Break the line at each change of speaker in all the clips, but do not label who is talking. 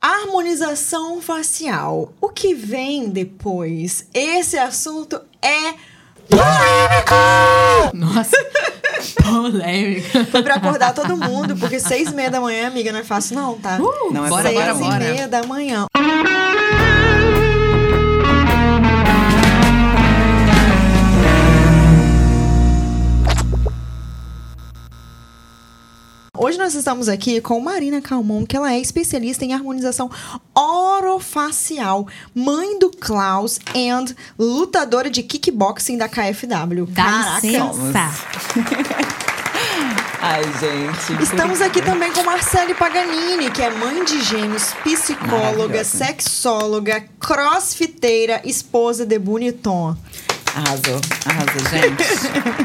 Harmonização facial. O que vem depois? Esse assunto é
Nossa, polêmica.
Foi pra acordar todo mundo, porque seis e meia da manhã, amiga, não é fácil não, tá?
Uh,
Não é
bora,
seis
bora,
e
bora.
meia da manhã. Hoje nós estamos aqui com Marina Calmon, que ela é especialista em harmonização orofacial, mãe do Klaus and lutadora de kickboxing da KFW.
Dá licença.
Ai, gente.
Estamos aqui também com Marcele Paganini, que é mãe de gêmeos, psicóloga, sexóloga, crossfiteira, esposa de Boniton.
Arrasou, arrasou, gente.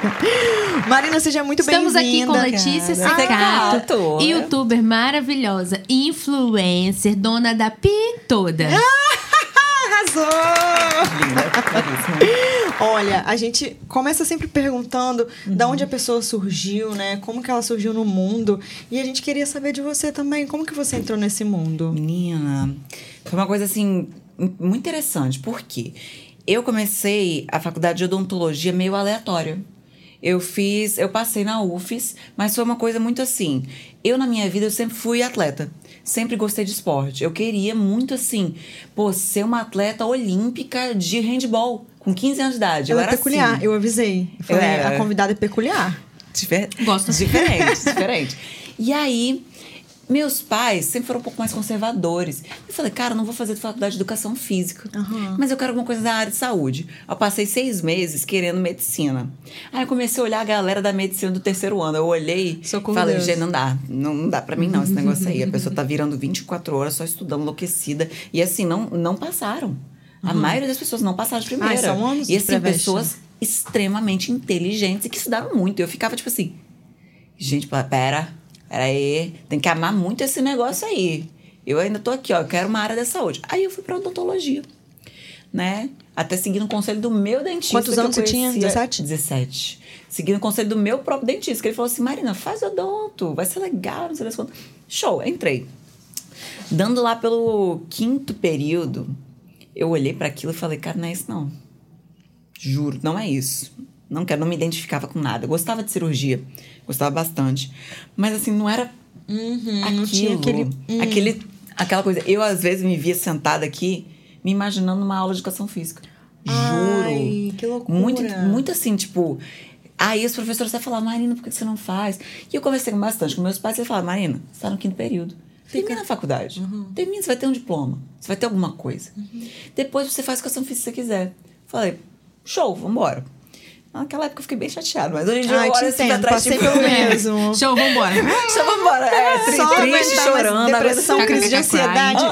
Marina, seja muito
Estamos aqui com
bem-vinda.
Letícia. Secato,
Exato.
youtuber maravilhosa, influencer, dona da pi toda.
Arrasou!
Linda.
Olha, a gente começa sempre perguntando da onde a pessoa surgiu, né? Como que ela surgiu no mundo. E a gente queria saber de você também. Como que você entrou nesse mundo?
Menina, foi uma coisa assim, muito interessante. Por quê? Eu comecei a faculdade de odontologia meio aleatória. Eu fiz, eu passei na UFES, mas foi uma coisa muito assim. Eu, na minha vida, eu sempre fui atleta. Sempre gostei de esporte. Eu queria muito, assim, pô, ser uma atleta olímpica de handball, com 15 anos de idade.
Ela
eu
é
era
peculiar,
assim.
eu avisei. Eu falei,
era.
a convidada é peculiar.
Difer-
Gosto.
Diferente, diferente. E aí, meus pais sempre foram um pouco mais conservadores. Eu falei, cara, não vou fazer faculdade de educação física.
Aham.
Mas eu quero alguma coisa da área de saúde. Eu passei seis meses querendo medicina. Aí eu comecei a olhar a galera da medicina do terceiro ano. Eu olhei e
Socorro
falei, gente, não dá. Não, não dá pra mim, não, esse negócio aí. A pessoa tá virando 24 horas só estudando, enlouquecida. E assim, não, não passaram. A maioria das pessoas não passaram de primeira.
Ai, são anos
e assim, pessoas extremamente inteligentes e que estudaram muito. Eu ficava tipo assim, gente, pera aí, tem que amar muito esse negócio aí. Eu ainda tô aqui, ó, eu quero uma área da saúde. Aí eu fui pra odontologia, né? Até seguindo o conselho do meu dentista.
Quantos anos você tinha?
conhecia-
17?
17. Seguindo o conselho do meu próprio dentista, que ele falou assim, Marina, faz odonto, vai ser legal, não sei das quantas. Show, entrei. Dando lá pelo quinto período, eu olhei para aquilo e falei, cara, não é isso não. Juro, não é isso. Não quero, não me identificava com nada. Eu gostava de cirurgia, gostava bastante. Mas assim, não era
Uhum,
aquilo.
não tinha aquele... hum.
aquele- aquela coisa. Eu, às vezes, me via sentada aqui, me imaginando numa aula de educação física. Juro.
Ai, que loucura.
Muito, muito assim, tipo. Aí os professores até falavam, Marina, por que você não faz? E eu conversei bastante com meus pais e falavam, Marina, você tá no quinto período. Termina a faculdade.
Uhum.
Termina, você vai ter um diploma. Você vai ter alguma coisa. Depois você faz educação física se você quiser. Falei, show, vambora. Naquela época eu fiquei bem chateada, mas hoje em dia
Ai,
eu olho assim pra trás, tipo,
pelo mesmo.
Show, vambora.
Só vambora. É, tri,
Só
triste, chorando.
depressão, crise de ansiedade.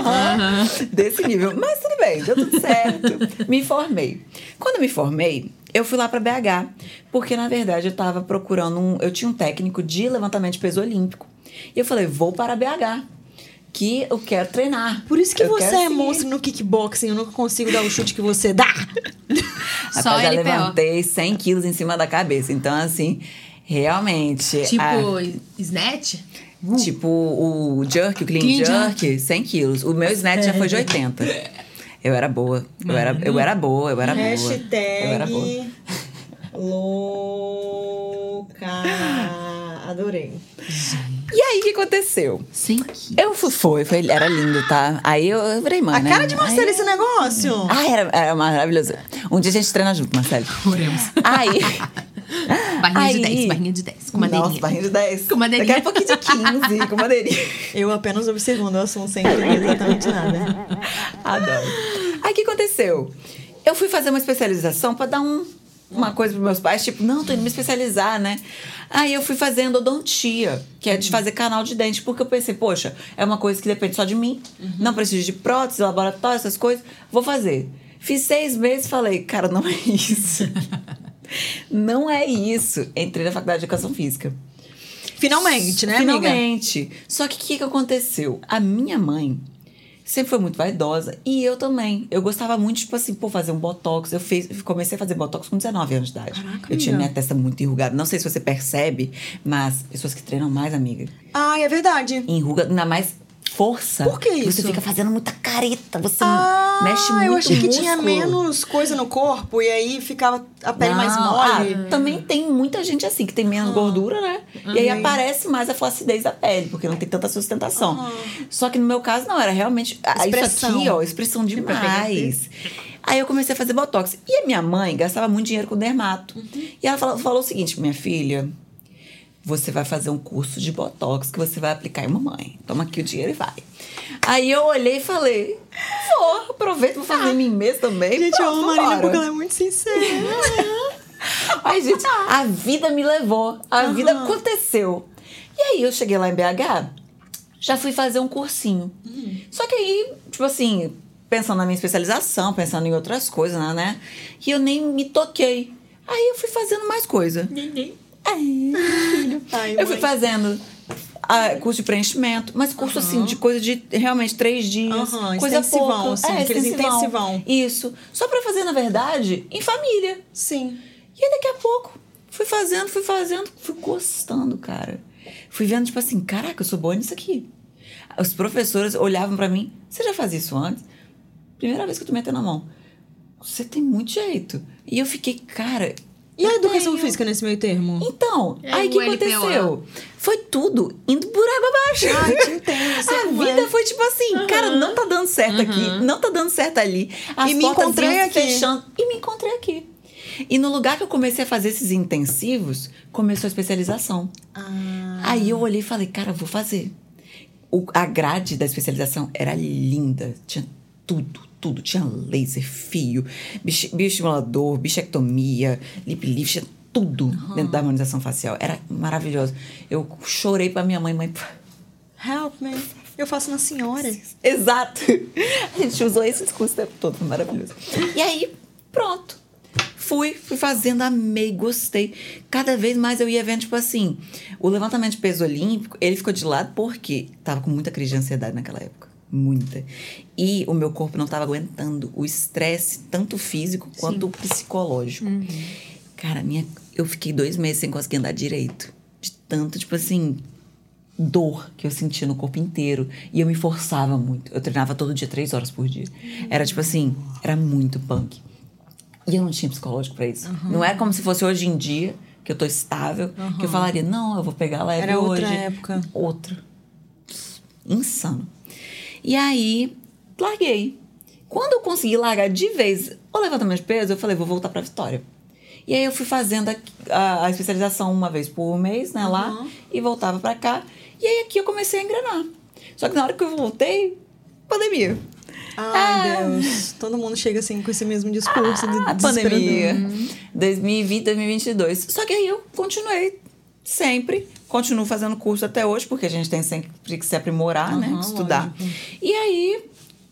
Desse nível. Mas tudo bem, deu tudo certo. me formei. Quando eu me formei, eu fui lá pra BH. Porque, na verdade, eu tava procurando um. Eu tinha um técnico de levantamento de peso olímpico. E eu falei, vou para BH. Que eu quero treinar.
Por isso que
Eu
você é
seguir.
monstro no kickboxing. Eu nunca consigo dar o chute que você dá.
Só
Rapaz, já levantei 100 quilos em cima da cabeça. Então, assim, realmente.
Tipo,
a-
snatch?
Tipo o jerk, o clean,
Clean
jerk, 100 quilos. O meu snatch já foi de 80. Eu era boa. Eu era, eu era boa, eu era boa. Eu era boa.
Hashtag louca. Adorei.
E aí, o que aconteceu?
Sem que.
Eu fui, foi, foi, era lindo, tá? Aí eu, eu virei mãe,
A
né?
cara de Marcelo
Aí-
esse negócio.
Ah, era, era maravilhoso. Um dia a gente treina junto, Marcelo.
Oremos.
Aí.
Barrinha de
Aí-
10, barrinha de 10. Com madeirinha.
Nossa, barrinha de 10.
Com madeirinha.
Daqui a pouquinho de 15, com madeirinha.
Eu apenas observando o assunto sem entender exatamente nada.
Adoro. Aí o que aconteceu? Eu fui fazer uma especialização pra dar um, uma coisa pros meus pais, tipo, não, tô indo me especializar, né? Aí eu fui fazendo odontia, que é de fazer canal de dente, porque eu pensei, poxa, é uma coisa que depende só de mim, não preciso de prótese, laboratório, essas coisas, vou fazer. Fiz seis meses e falei, cara, não é isso. não é isso. Entrei na faculdade de educação física.
Finalmente, né, amiga?
Finalmente. Só que o que, que aconteceu? A minha mãe sempre foi muito vaidosa e eu também. Eu gostava muito, tipo assim, pô, fazer um botox. Eu fiz, comecei a fazer botox com 19 anos de idade.
Caraca,
eu tinha minha testa muito enrugada. Não sei se você percebe, mas pessoas que treinam mais, amiga,
Ai, é verdade.
enruga, ainda mais força.
Por que
Você
isso?
fica fazendo muita careta, você
Ah,
mexe muito
eu achei que
músculo.
tinha menos coisa no corpo e aí ficava a pele mais
Não,
mole.
ah, também tem muita gente assim, que tem menos gordura, né? E aí aparece mais a flacidez da pele, porque não tem tanta sustentação. Só que no meu caso, não, era realmente. ah, Isso
Expressão.
aqui, ó, expressão demais. Aí eu comecei a fazer botox. E a minha mãe gastava muito dinheiro com dermato. E ela falou, falou o seguinte: minha filha, você vai fazer um curso de botox que você vai aplicar em mamãe. Toma aqui o dinheiro e vai. Aí eu olhei e falei: vou, aproveito, vou fazer em mim mesmo também.
Gente, eu
Pronto,
amo a Marina porque ela é muito sincera.
Ai, gente, a vida me levou. A vida aconteceu. E aí eu cheguei lá em BH, já fui fazer um cursinho. Só que aí, tipo assim, pensando na minha especialização, pensando em outras coisas, né, né? E eu nem me toquei. Aí eu fui fazendo mais coisa. É, filho.
Ai,
eu fui fazendo ah, curso de preenchimento, mas curso assim de coisa de realmente três dias,
Aham,
coisa pouca.
assim,
é,
aqueles
extensivão.
intensivão.
Isso. Só pra fazer, na verdade, em família.
Sim.
E aí daqui a pouco, fui fazendo, fui fazendo, fui gostando, cara. Fui vendo, tipo assim, caraca, eu sou boa nisso aqui. Os professores olhavam pra mim, você já fazia isso antes? Primeira vez que eu tô metendo a mão. Você tem muito jeito. E eu fiquei, cara.
E a educação
tenho.
física nesse meio termo?
Então,
É
aí o que
LPO.
aconteceu? Foi tudo indo por água abaixo.
Ai, te entendo,
A vida
é.
foi tipo assim, cara, não tá dando certo aqui, não tá dando certo ali. As
E me encontrei aqui.
fechando e me encontrei aqui. E no lugar que eu comecei a fazer esses intensivos, começou a especialização.
Ah.
Aí eu olhei e falei, cara, vou fazer. O- a grade da especialização era linda, tinha tudo, tudo. Tinha laser, fio, bioestimulador, bichectomia, lip lift, tinha tudo dentro da harmonização facial. Era maravilhoso. Eu chorei pra minha mãe, mãe.
Help me. Eu faço na senhora.
Exato. A gente usou esse discurso o tempo todo, maravilhoso. E aí, pronto. Fui, fui fazendo, amei, gostei. Cada vez mais eu ia vendo, tipo assim, o levantamento de peso olímpico, ele ficou de lado porque tava com muita crise de ansiedade naquela época. Muita. E o meu corpo não tava aguentando o estresse, tanto físico quanto psicológico. Cara, minha, eu fiquei dois meses sem conseguir andar direito. De tanto, tipo assim, dor que eu sentia no corpo inteiro. E eu me forçava muito. Eu treinava todo dia, três horas por dia. Era tipo assim, era muito punk. E eu não tinha psicológico pra isso. Não é como se fosse hoje em dia, que eu tô estável, que eu falaria, não, eu vou pegar leve
Era
hoje.
outra época.
Outra. Insano. E aí, larguei. Quando eu consegui largar de vez o levantamento de peso, eu falei, vou voltar pra Vitória. E aí eu fui fazendo a, a- a especialização uma vez por mês, né, lá, e voltava pra cá. E aí aqui eu comecei a engrenar. Só que na hora que eu voltei, pandemia.
Ai,
Ah.
Deus. Todo mundo chega assim com esse mesmo discurso de
a pandemia.
desesperador.
2020, 2022. Só que aí eu continuei sempre. Continuo fazendo curso até hoje, porque a gente tem sempre que se aprimorar, né?
Aham,
Estudar. E aí,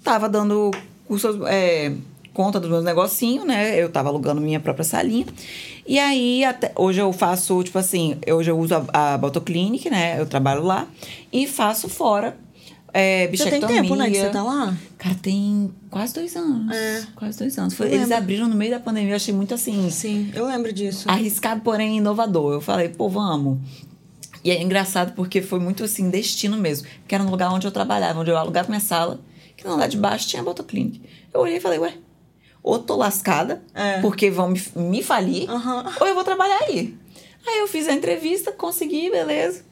tava dando curso, é, conta dos meus negocinhos, né? Eu tava alugando minha própria salinha. E aí, até, hoje eu faço, tipo assim, hoje eu uso a, a Botoclinic, né? Eu trabalho lá. E faço fora. É,
Já tem tempo, né, que você tá lá?
Cara, tem quase dois anos.
É.
Quase dois anos. Foi- eles
lembro.
abriram no meio da pandemia, eu achei muito assim.
Sim, eu lembro disso.
Arriscado, porém inovador. Eu falei, pô, vamos. E é engraçado porque foi muito assim, destino mesmo. Que era no lugar onde eu trabalhava, onde eu alugava minha sala, que no andar de baixo tinha a Botoclinic. Eu olhei e falei, ué, ou tô lascada,
É.
porque vão me, me falir,
Aham.
ou eu vou trabalhar aí. Aí eu fiz a entrevista, consegui, beleza,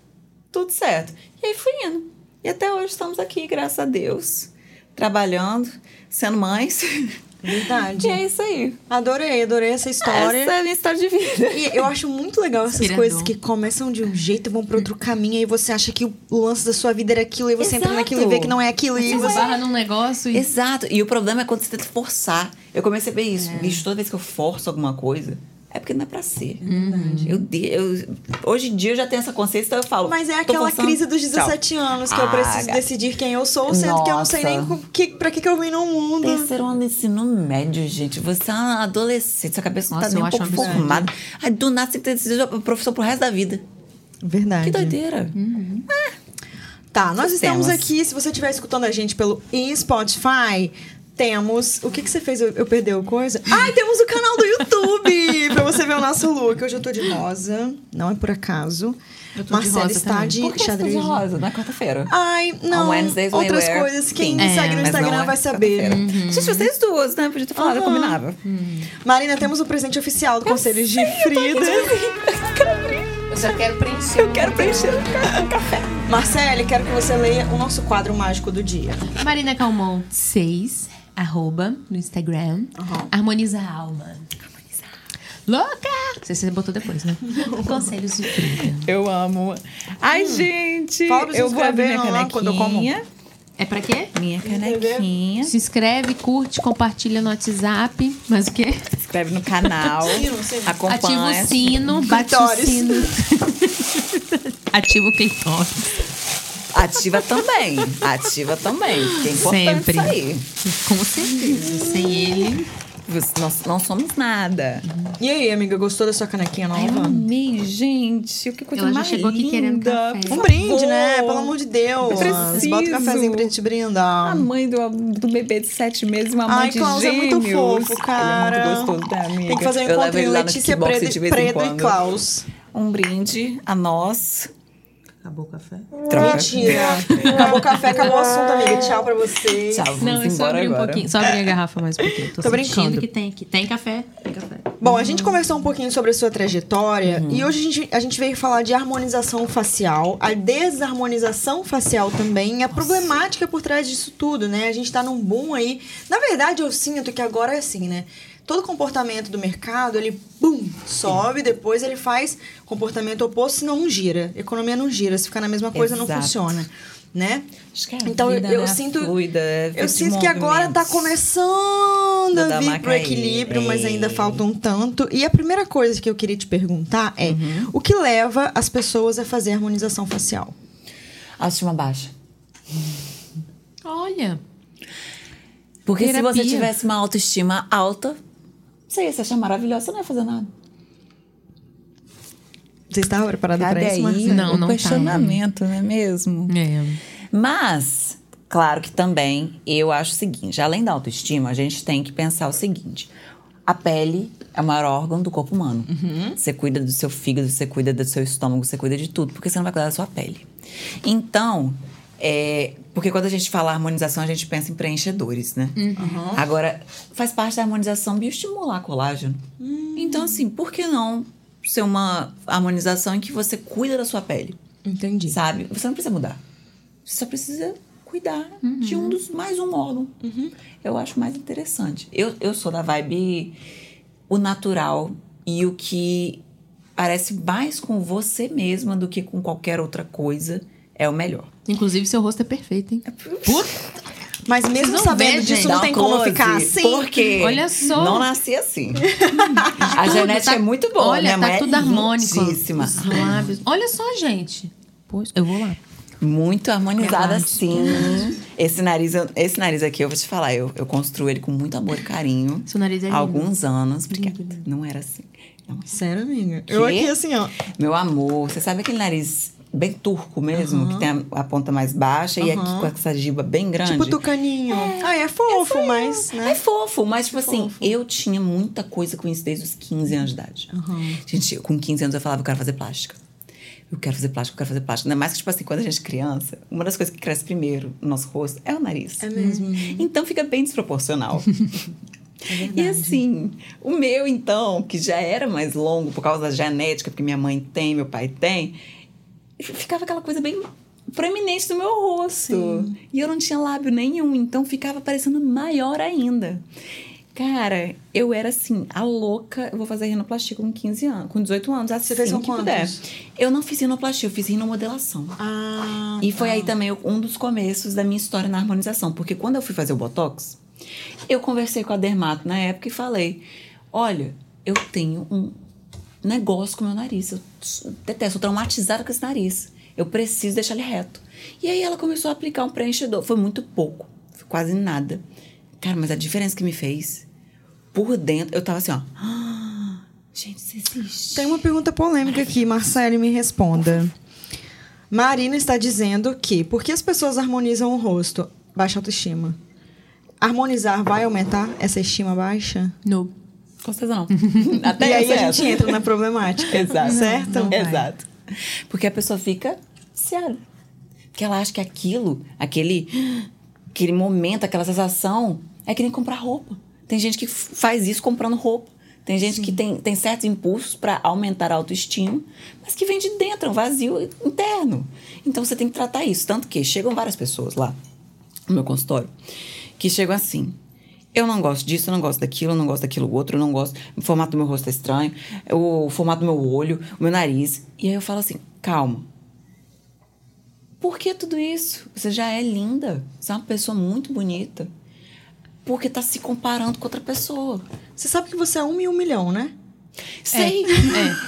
tudo certo. E aí fui indo. E até hoje estamos aqui, graças a Deus, trabalhando, sendo mães.
Verdade.
e é isso aí.
Adorei, adorei essa história.
Essa é a minha história de vida.
E eu acho muito legal essas
Inspirador.
coisas que começam de um jeito e vão pra outro caminho, aí você acha que o lance da sua vida era aquilo, e você entra
Exato.
naquilo e vê que não é aquilo, e
Você
você.
barra num negócio e
Exato. E o problema é quando você tenta forçar. Eu comecei a ver isso. Bicho, toda vez que eu forço alguma coisa, é porque não é pra ser. Eu, de- eu, hoje em dia eu já tenho essa consciência, então eu falo.
Mas é aquela
forçando,
crise dos
tchau.
17 anos que eu
Ah,
preciso
gata.
decidir quem eu sou, sendo que eu não sei nem
Nossa.
que, pra que, que eu vim no mundo.
Terceiro ano do ensino médio, gente. Você é uma adolescente, sua cabeça não
Nossa,
tá nem
eu
um pouco formada. Aí do nada você tem que decidir a profissão pro resto da vida.
Verdade.
Que doideira.
Tá, nós
Sistemas.
estamos aqui. Se você estiver escutando a gente pelo Spotify, temos. O que, que você fez? Eu, eu perdi a coisa? Ai, temos o canal do YouTube! pra você ver o nosso look. Hoje eu tô de rosa. Não é por acaso.
Eu tô de
Marcela
rosa
está
também.
de
Por que você tá de
xadrez.
rosa? Na quarta-feira.
Ai, não. Outras coisas. Quem me segue no
não
Instagram
é
vai saber.
quarta-feira. Gente, vocês duas, né? Podia ter falado, eu
Aham.
combinava.
Marina, temos o presente oficial do Conselho de Frida.
Eu só quero preencher.
Eu quero preencher o café.
Marcele, quero que você leia o nosso quadro mágico do dia.
Marina Calmon 6, arroba, no Instagram.
Aham.
Harmoniza a alma. Louca! Você, você botou depois, né? Conselhos de Frida.
Eu amo. Ai, gente.
Fala pra se
eu vou abrir minha
inscrever lá quando eu como.
canequinha.
É pra quê?
Minha canequinha.
Se inscreve, curte, compartilha no WhatsApp. Mas o quê?
Se inscreve no canal. Acompanha.
Ativa o sino, bate o sino. Ativa o clitóris.
Ativa também. Ativa também. Que é importante
Sempre.
isso aí.
Com certeza. Sem ele.
Nós não somos nada.
E aí, amiga, gostou da sua canequinha
Ai, eu
nova?
amei, gente. Que coisa
Ela já
mais
chegou aqui
linda.
querendo café.
Um brinde, né? Pelo amor de Deus.
Preciso.
Bota um cafezinho pra gente brindar.
A mãe do, do bebê de sete meses, uma mãe
Ai,
de
Klaus é
gêmeos.
muito fofo, cara.
Ele é muito gostoso, né, amiga?
Tem que fazer um encontro em Letícia
em
Predo e
quando.
Klaus.
Um brinde a nós.
Acabou o café?
Troca.
Mentira. Acabou o café, acabou o assunto, amiga. Tchau pra você.
Tchau, vamos
Não, é só
embora
abrir um
agora.
pouquinho. Só abrir a garrafa mais um pouquinho. Tô,
Tô
sentindo
brincando.
que tem aqui. Tem café? Tem café.
Bom, a gente conversou um pouquinho sobre a sua trajetória
Uhum.
e hoje a gente, a gente veio falar de harmonização facial, a desarmonização facial também, a problemática por trás disso tudo, né? A gente tá num boom aí. Na verdade, eu sinto que agora é assim, né? Todo comportamento do mercado, ele, bum, sobe, depois ele faz comportamento oposto, senão não gira. Economia não gira, se ficar na mesma coisa não
Exato.
funciona, né?
Acho que é a
Então,
vida,
eu
né?
sinto-
Fluida, é
Eu sinto que agora tá
movimentos.
começando a vir pro
Damacaí.
equilíbrio, mas ainda
É.
falta um tanto. E a primeira coisa que eu queria te perguntar é:
Uhum.
o que leva as pessoas a fazer harmonização facial?
Autoestima baixa.
Olha.
Porque se
Terapia.
você tivesse uma autoestima alta, você ia se achar maravilhosa, você não ia fazer nada.
Você estava preparada para isso, Marcelo?
Não,
o
não
questionamento, não é mesmo?
É.
Mas, claro que também eu acho o seguinte: além da autoestima, a gente tem que pensar o seguinte. A pele é o maior órgão do corpo humano. Você cuida do seu fígado, você cuida do seu estômago, você cuida de tudo, porque você não vai cuidar da sua pele. Então, é, porque quando a gente fala harmonização, a gente pensa em preenchedores, né? Agora, faz parte da harmonização bioestimular colágeno. Então, assim, por que não ser uma harmonização em que você cuida da sua pele?
Entendi.
Sabe? Você não precisa mudar. Você só precisa cuidar de um dos mais um órgão. Eu acho mais interessante. Eu, eu sou da vibe o natural e o que parece mais com você mesma do que com qualquer outra coisa é o melhor.
Inclusive, seu rosto é perfeito, hein?
Mas mesmo sabendo
vê,
disso,
gente.
não tem como ficar assim.
Porque
Olha só.
não nasci assim. A
Tudo
genética
tá-
é muito boa,
Olha,
né?
tá
Mas
tudo
é
harmônico. Os lábios. Olha só, gente. Pois, eu vou lá.
Muito harmonizada,
Verdade.
sim. Esse nariz, esse nariz aqui, eu vou te falar, eu, eu construo ele com muito amor e carinho.
Seu nariz é
Há
lindo.
alguns anos. Obrigada. Não era assim. Não.
Sério, amiga? Eu aqui assim, ó.
Meu amor, você sabe aquele nariz bem turco mesmo, que tem a, a ponta mais baixa e aqui com essa giba bem grande?
Tipo tucaninho. Ah, é fofo, mas, né?
É fofo, mas tipo assim, eu tinha muita coisa com isso desde os 15 anos de idade. Gente, com 15 anos eu falava, eu quero fazer plástica. Eu quero fazer plástica, eu quero fazer plástica. Ainda mais que, tipo assim, quando a gente é criança, uma das coisas que cresce primeiro no nosso rosto é o nariz.
É mesmo.
Então fica bem desproporcional. e assim, o meu, então, que já era mais longo por causa da genética, porque minha mãe tem, meu pai tem, ficava aquela coisa bem proeminente do meu rosto. E eu não tinha lábio nenhum, então ficava parecendo maior ainda. Cara, eu era assim, a louca. Eu vou fazer rinoplastia com 15 anos, com 18 anos, assim
Você fez com
que puder.
quantos?
Eu não fiz rinoplastia, eu fiz rinomodelação.
Ah,
E foi aí também um dos começos da minha história na harmonização. Porque quando eu fui fazer o Botox, eu conversei com a Dermato na época e falei: Olha, eu tenho um negócio com o meu nariz. Eu detesto, eu traumatizada com esse nariz. Eu preciso deixar ele reto. E aí ela começou a aplicar um preenchedor. Foi muito pouco, foi quase nada. Cara, mas a diferença que me fez, por dentro, eu tava assim, ó. "Ah, Gente, isso existe.
Tem uma pergunta polêmica aqui, Marcele, me responda. Marina está dizendo que por que as pessoas harmonizam o rosto? Baixa autoestima. harmonizar vai aumentar essa estima baixa?
No.
Com certeza não.
e
Até
aí a
certo.
gente entra na problemática.
Exato.
Certo?
Não vai.
Exato. Porque a pessoa fica viciada. Porque ela acha que aquilo, aquele, aquele momento, aquela sensação, é que nem comprar roupa. Tem gente que faz isso comprando roupa. Tem gente que tem, tem certos impulsos para aumentar a autoestima, mas que vem de dentro, é um vazio interno. Então você tem que tratar isso. Tanto que chegam várias pessoas lá no meu consultório que chegam assim. Eu não gosto disso, eu não gosto daquilo, eu não gosto daquilo outro, eu não gosto. O formato do meu rosto é estranho, o formato do meu olho, o meu nariz. E aí eu falo assim: calma. Por que tudo isso? Você já é linda. Você é uma pessoa muito bonita. Porque tá se comparando com outra pessoa.
Você sabe que você é um em um milhão, né?
Sei.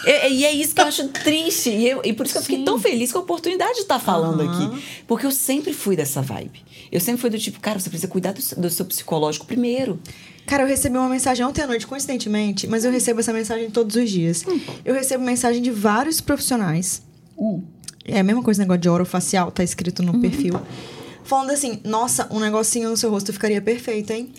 É. E, e é isso que eu acho triste. E, eu- e por isso que eu fiquei tão feliz com a oportunidade de estar falando
Aham.
aqui. Porque eu sempre fui dessa vibe. Eu sempre fui do tipo, cara, você precisa cuidar do, seu- do seu psicológico primeiro.
Cara, eu recebi uma mensagem ontem à noite, coincidentemente, mas eu recebo essa mensagem todos os dias.
Hum.
Eu recebo mensagem de vários profissionais. É a mesma coisa, negócio de orofacial, tá escrito
Uhum.
no perfil. Falando assim, nossa, um negocinho no seu rosto ficaria perfeito, hein?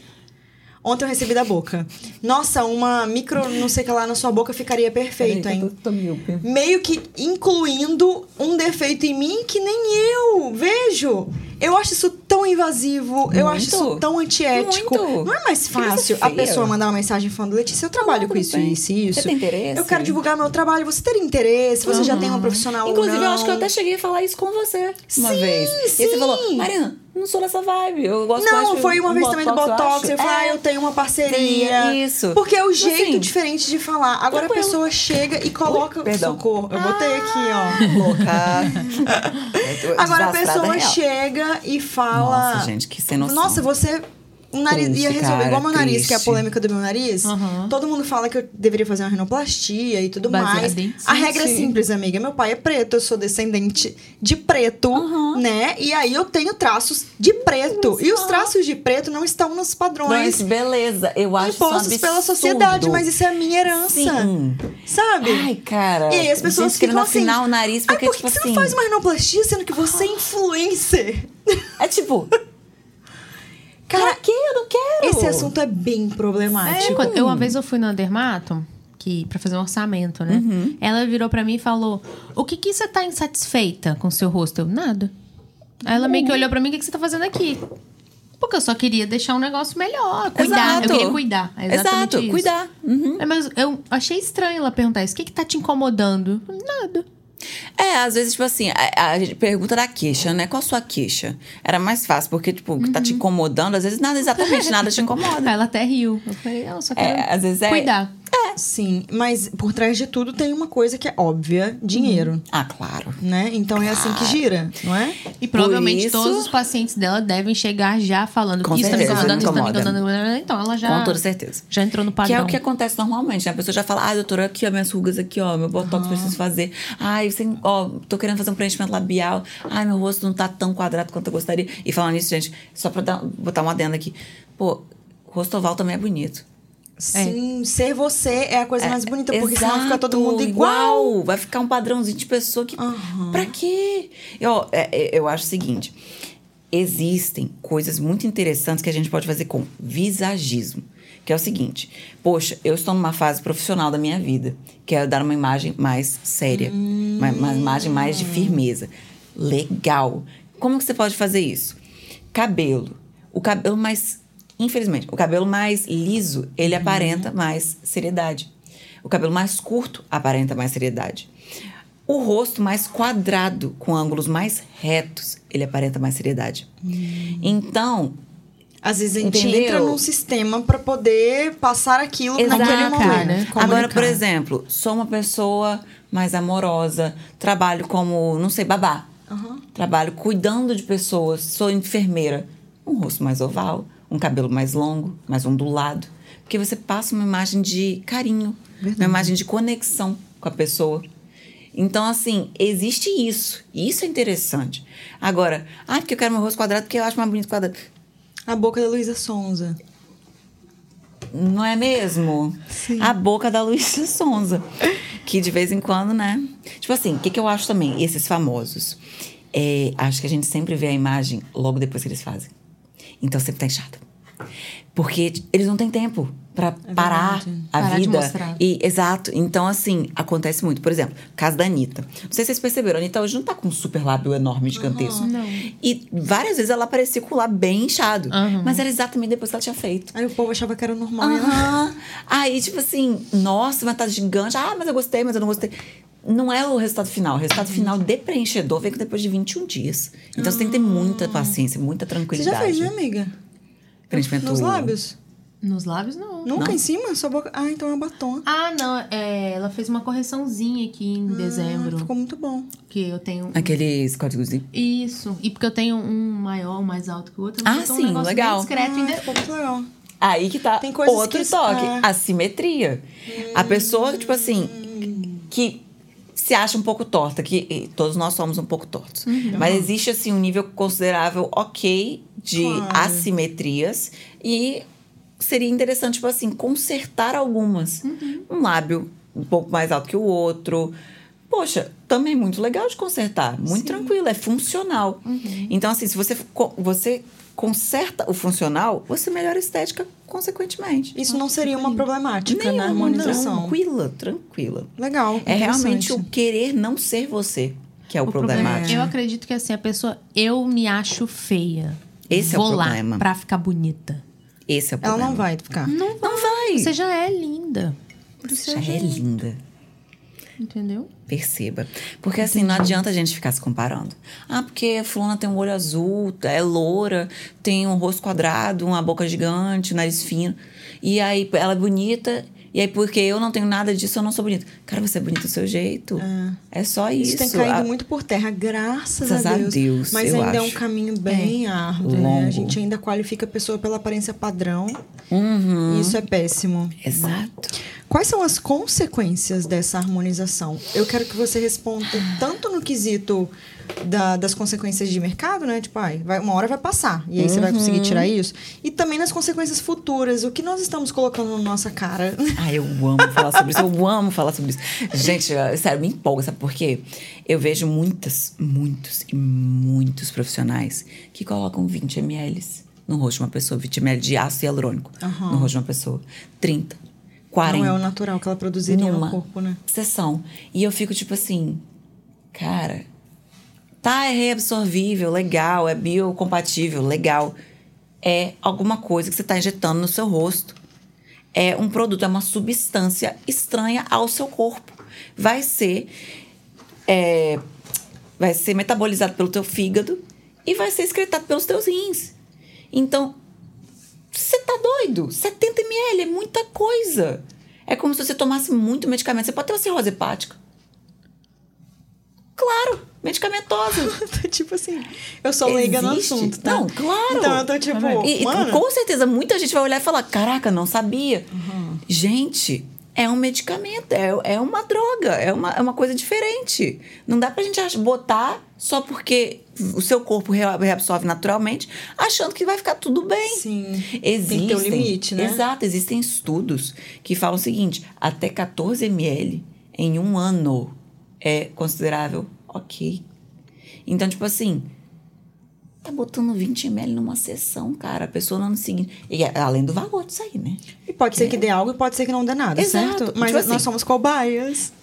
Ontem eu recebi da boca. Nossa, uma micro, não sei o que lá na sua boca ficaria perfeito,
Peraí,
hein?
tô- tô.
Meio que incluindo um defeito em mim que nem eu vejo. Eu acho isso tão invasivo, eu acho isso
Muito.
tão antiético.
Muito.
Não é mais fácil a pessoa mandar uma mensagem falando, Letícia, eu trabalho
Não,
com isso,
bem.
isso e isso.
Você tem interesse?
Eu quero divulgar meu trabalho. Você teria interesse? Você já tem uma profissional
Inclusive,
ou não?
eu acho que eu até cheguei a falar isso com você uma
Sim,
vez. E
sim.
você falou, Marina, não sou dessa vibe. Eu gosto mais
Não,
de
foi uma
um
vez também do Botox.
acho.
Eu falei, ah,
É.
eu tenho uma parceria.
Sim, isso.
Porque é o jeito
Assim,
diferente de falar. Agora a pessoa chega e coloca.
Ui, perdão.
Socorro. Eu botei aqui, ó.
Louca.
Agora a pessoa
real.
chega e fala.
Nossa, gente, que sem noção.
Nossa, você. O nariz
Triste,
ia resolver
cara,
igual meu nariz, que é a
triste.
polêmica do meu nariz.
Aham.
Todo mundo fala que eu deveria fazer uma rinoplastia e tudo
Baseado
mais.
em-
A
Sim,
regra é
sim.
simples, amiga. Meu pai é preto, eu sou descendente de preto, né? E aí eu tenho traços de preto. E os traços de preto não estão nos padrões
Mas beleza, eu acho isso um
impostos pela sociedade, mas isso é a minha herança.
Sim.
Sabe?
Ai, cara.
E aí as pessoas
gente
ficam assim.
afinar o nariz porque,
por que,
tipo
que você
assim...
não faz uma rinoplastia sendo que você é influencer?
É tipo...
Cara,
pra quê? Eu não quero.
Esse assunto é bem
É,
problemático.
quando- eu, uma vez eu fui na Dermato, que, pra fazer um orçamento, né?
Uhum.
Ela virou pra mim e falou: O que que você tá insatisfeita com o seu rosto? Eu, nada. Aí ela meio que olhou pra mim: O que, que você tá fazendo aqui? Porque eu só queria deixar um negócio melhor, cuidar.
Exato.
Eu queria cuidar. É exatamente
Exato,
isso.
cuidar. Uhum.
É, mas eu achei estranho ela perguntar isso. O que, que tá te incomodando? Nada.
É, às vezes, tipo assim, a, a gente pergunta da queixa, né? Qual a sua queixa? Era mais fácil, porque, tipo, que tá te incomodando, às vezes nada, exatamente nada te incomoda.
ela até riu. Eu falei, eu só quero
É, às vezes é-
cuidar.
Sim, mas por trás de tudo tem uma coisa que é óbvia: dinheiro.
Ah, claro.
Né? Então é assim que gira, não é?
E provavelmente
isso-
todos os pacientes dela devem chegar já falando
Com
isso tá me incomodando, isso tá me
incomoda.
incomodando. Então ela já,
Com toda certeza.
já entrou no
Que é
padrão.
o que acontece normalmente, né? A pessoa já fala, ah, doutora, aqui, ó, minhas rugas aqui, ó, meu botox preciso fazer. Ai, você, ó, tô querendo fazer um preenchimento labial. Ai, meu rosto não tá tão quadrado quanto eu gostaria. E falando nisso, gente, só pra dar, botar uma adenda aqui. Pô, rosto oval também é bonito.
Sim, ser você é a coisa mais bonita, porque senão fica todo mundo
Exato,
igual.
Vai ficar um padrãozinho de pessoa que.
Aham.
Pra quê? Eu, é, é, eu acho o seguinte: existem coisas muito interessantes que a gente pode fazer com visagismo. Que é o seguinte: poxa, eu estou numa fase profissional da minha vida, quero dar uma imagem mais séria, uma, uma imagem mais de firmeza. Legal. Como que você pode fazer isso? Cabelo. O cabelo mais. Infelizmente, o cabelo mais liso, ele aparenta mais seriedade. O cabelo mais curto aparenta mais seriedade. O rosto mais quadrado, com ângulos mais retos, ele aparenta mais seriedade. Então,
Às vezes a gente
Entendeu?
entra num sistema pra poder passar aquilo naquele
Exato.
momento.
né?
Agora,
Comunicar.
por exemplo, sou uma pessoa mais amorosa, trabalho como, não sei, babá. Trabalho cuidando de pessoas, sou enfermeira. Um rosto mais oval, um cabelo mais longo, mais ondulado. Porque você passa uma imagem de carinho, uma imagem de conexão com a pessoa. Então, assim, existe isso. Isso é interessante. Agora, ah, porque eu quero meu rosto quadrado porque eu acho mais bonito quadrado.
A boca da Luísa Sonza.
Não é mesmo? A boca da Luísa Sonza. Que de vez em quando, né? Tipo assim, o que, que eu acho também? Esses famosos. É, acho que a gente sempre vê a imagem logo depois que eles fazem. Então sempre tá inchada. Porque eles não têm tempo pra parar
verdade.
a
Parar
vida.
mostrar.
E, exato. Então, assim, acontece muito. Por exemplo, caso da Anitta. Não sei se vocês perceberam, a Anitta hoje não tá com um super lábio enorme, gigantesco.
Não.
E várias vezes ela aparecia com o lábio bem inchado.
Aham.
Mas era exatamente depois que ela tinha feito.
Aí o povo achava que era normal. né?
Aham. Aí, tipo assim, nossa, mas tá gigante. Ah, mas eu gostei, mas eu não gostei. Não é o resultado final. O resultado final de preenchedor vem depois de 21 dias. Então você tem que ter muita paciência, muita
Você
tranquilidade.
já fez, né, amiga?
Preenchimento-
Nos lábios?
Nos lábios, não.
Nunca
Não?
em cima? Sua boca... Ah, então é batom.
Ah, não. É, ela fez uma correçãozinha aqui em dezembro.
Ficou muito bom.
Que eu tenho.
Aqueles códigos de.
Isso. E porque eu tenho um maior, um mais alto que o outro.
Ah, sim,
um
legal.
Discreto
Ah,
de-
ficou muito legal.
Aí que tá outro
que-
toque.
é.
Assimetria. A pessoa, tipo assim, que se acha um pouco torta, que todos nós somos um pouco tortos. Mas existe, assim, um nível considerável ok de
Claro.
assimetrias. E seria interessante, tipo assim, consertar algumas. Um lábio um pouco mais alto que o outro. Poxa, também muito legal de consertar. Muito tranquilo, é funcional. Então, assim, se você, você conserta o funcional, você melhora a estética consequentemente.
Isso não seria uma problemática na
Nenhuma,
harmonização.
Tranquila, tranquila.
Legal.
É realmente o querer não ser você que é o,
O problema-
problemático.
Eu acredito que assim, a pessoa. Eu me acho feia.
Esse é o
Vou
problema.
lá pra ficar bonita.
Esse é o
Ela
problema.
não vai ficar.
Não vai.
Não vai.
Você já é linda.
Você já é linda.
Entendeu?
Perceba. Porque assim, não adianta a gente ficar se comparando. Ah, porque a fulana tem um olho azul, é loura, tem um rosto quadrado, uma boca gigante, nariz fino. E aí ela é bonita. E aí, porque eu não tenho nada disso, eu não sou bonita. Cara, você é bonita do seu jeito. É, só isso.
Isso tem caído
A-
muito por terra, graças,
Graças
a
a
Deus.
Deus,
Mas ainda é um
acho.
caminho bem árduo, né?
Longo.
A gente ainda qualifica a pessoa pela aparência padrão.
Uhum.
E isso é péssimo.
Exato.
Quais são as consequências dessa harmonização? Eu quero que você responda tanto no quesito da- das consequências de mercado, né? Tipo, ai, vai, uma hora vai passar. E aí você vai
Uhum.
conseguir tirar isso. E também nas consequências futuras. O que nós estamos colocando na nossa cara?
Ai, eu amo falar sobre isso, eu amo falar sobre isso. Gente, sério, me empolga, sabe por quê? Eu vejo muitas, muitos e muitos profissionais que colocam 20 ml no rosto de uma pessoa, 20 ml de ácido hialurônico
Aham.
no rosto de uma pessoa, 30, 40.
Não é o natural que ela produziria
numa
no corpo, né?
sessão. E eu fico tipo assim, cara, tá, é reabsorvível, legal, é biocompatível, legal. É alguma coisa que você tá injetando no seu rosto. É um produto, é uma substância estranha ao seu corpo. Vai ser. é, vai ser metabolizado pelo teu fígado e vai ser excretado pelos teus rins. Então, você tá doido? 70 ml é muita coisa. É como se você tomasse muito medicamento. Você pode ter uma cirrose hepática. Claro, medicamentosa.
tipo assim, eu sou leiga no
Existe.
assunto, tá?
Não, claro.
Então eu tô tipo,
E, e com certeza muita gente vai olhar e falar: caraca, não sabia. Gente, é um medicamento, é, é uma droga, é uma, é uma coisa diferente. Não dá pra gente botar só porque o seu corpo rea- reabsorve naturalmente, achando que vai ficar tudo bem.
Sim.
Existem,
Tem que ter um limite, né?
Exato, existem estudos que falam o seguinte: até 14 ml em um ano é considerável ok. Então, tipo assim, tá botando 20 ml numa sessão, cara. A pessoa no ano seguinte. E é- além do valor disso aí, né?
E pode ser que dê algo e pode ser que não dê nada,
Exato.
certo? Mas
Tipo assim-
nós somos cobaias.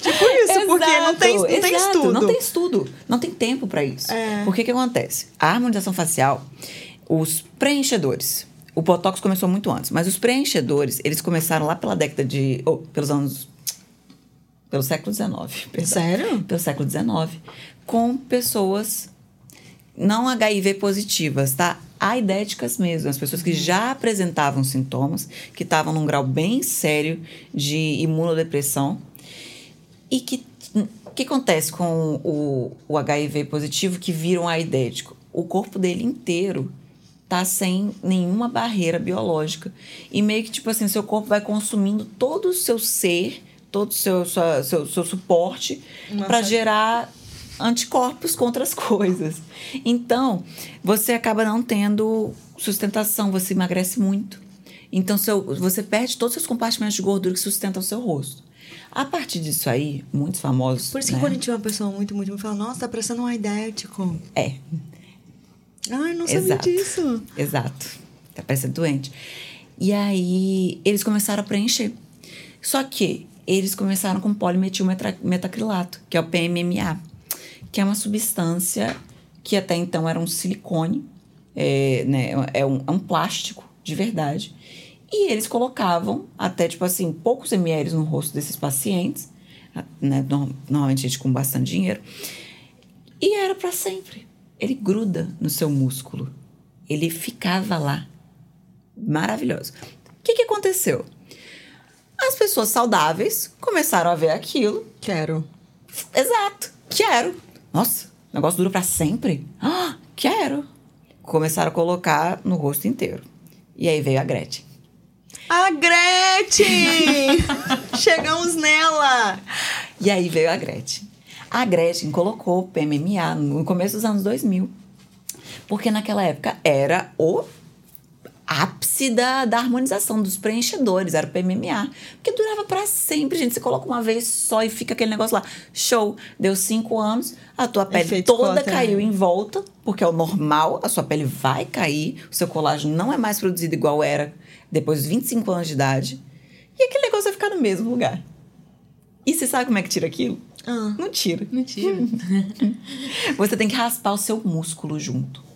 Tipo isso, porque não tem, não tem
exato,
estudo.
Não tem estudo. Não tem tempo pra isso.
É.
Porque o que acontece? A harmonização facial, os preenchedores. O Botox começou muito antes, mas os preenchedores, eles começaram lá pela década de. ou pelos anos. pelo século XIX. perdão.
Sério?
Pelo século XIX. Com pessoas não HIV positivas, tá? Aidéticas mesmo, as pessoas que já apresentavam sintomas, que estavam num grau bem sério de imunodepressão e que o que acontece com o, o HIV positivo que vira um aidético? O corpo dele inteiro tá sem nenhuma barreira biológica. E meio que, tipo assim, seu corpo vai consumindo todo o seu ser, todo o seu, sua- seu, seu suporte para gerar anticorpos contra as coisas. Então, você acaba não tendo sustentação, você emagrece muito. Então, seu, você perde todos os seus compartimentos de gordura que sustentam o seu rosto. A partir disso aí, muitos famosos.
Por isso que
né?
quando a gente vê uma pessoa muito, muito, muito, fala, nossa, tá parecendo um aidético.
É,
Ai, não sabia
Exato.
disso.
exato. Tá parecendo doente. E aí eles começaram a preencher. Só que eles começaram com polimetilmetacrilato, que é o PMMA, que é uma substância que até então era um silicone, é, né, é, um, é um plástico de verdade. E eles colocavam até, tipo assim, poucos ml no rosto desses pacientes, né, normalmente gente com bastante dinheiro, e era para sempre. Ele gruda no seu músculo. Ele ficava lá. Maravilhoso. O que, que aconteceu? As pessoas saudáveis começaram a ver aquilo.
Quero.
Exato. Quero. Nossa, o negócio dura para sempre? Ah, quero. Começaram a colocar no rosto inteiro. E aí veio a Gretchen.
A Gretchen! Chegamos nela!
E aí veio a Gretchen. A Gretchen colocou PMMA no começo dos anos 2000. Porque naquela época era o ápice da, da harmonização dos preenchedores, era o PMMA. Porque durava para sempre, gente. Você coloca uma vez só e fica aquele negócio lá. Show! Deu cinco anos, a tua pele
Efeito
toda
cota,
caiu em volta, porque é o normal, a sua pele vai cair, o seu colágeno não é mais produzido igual era depois dos 25 anos de idade. E aquele negócio vai ficar no mesmo lugar. E você sabe como é que tira aquilo?
Ah.
Não tira.
Mentira.
Você tem que raspar o seu músculo junto.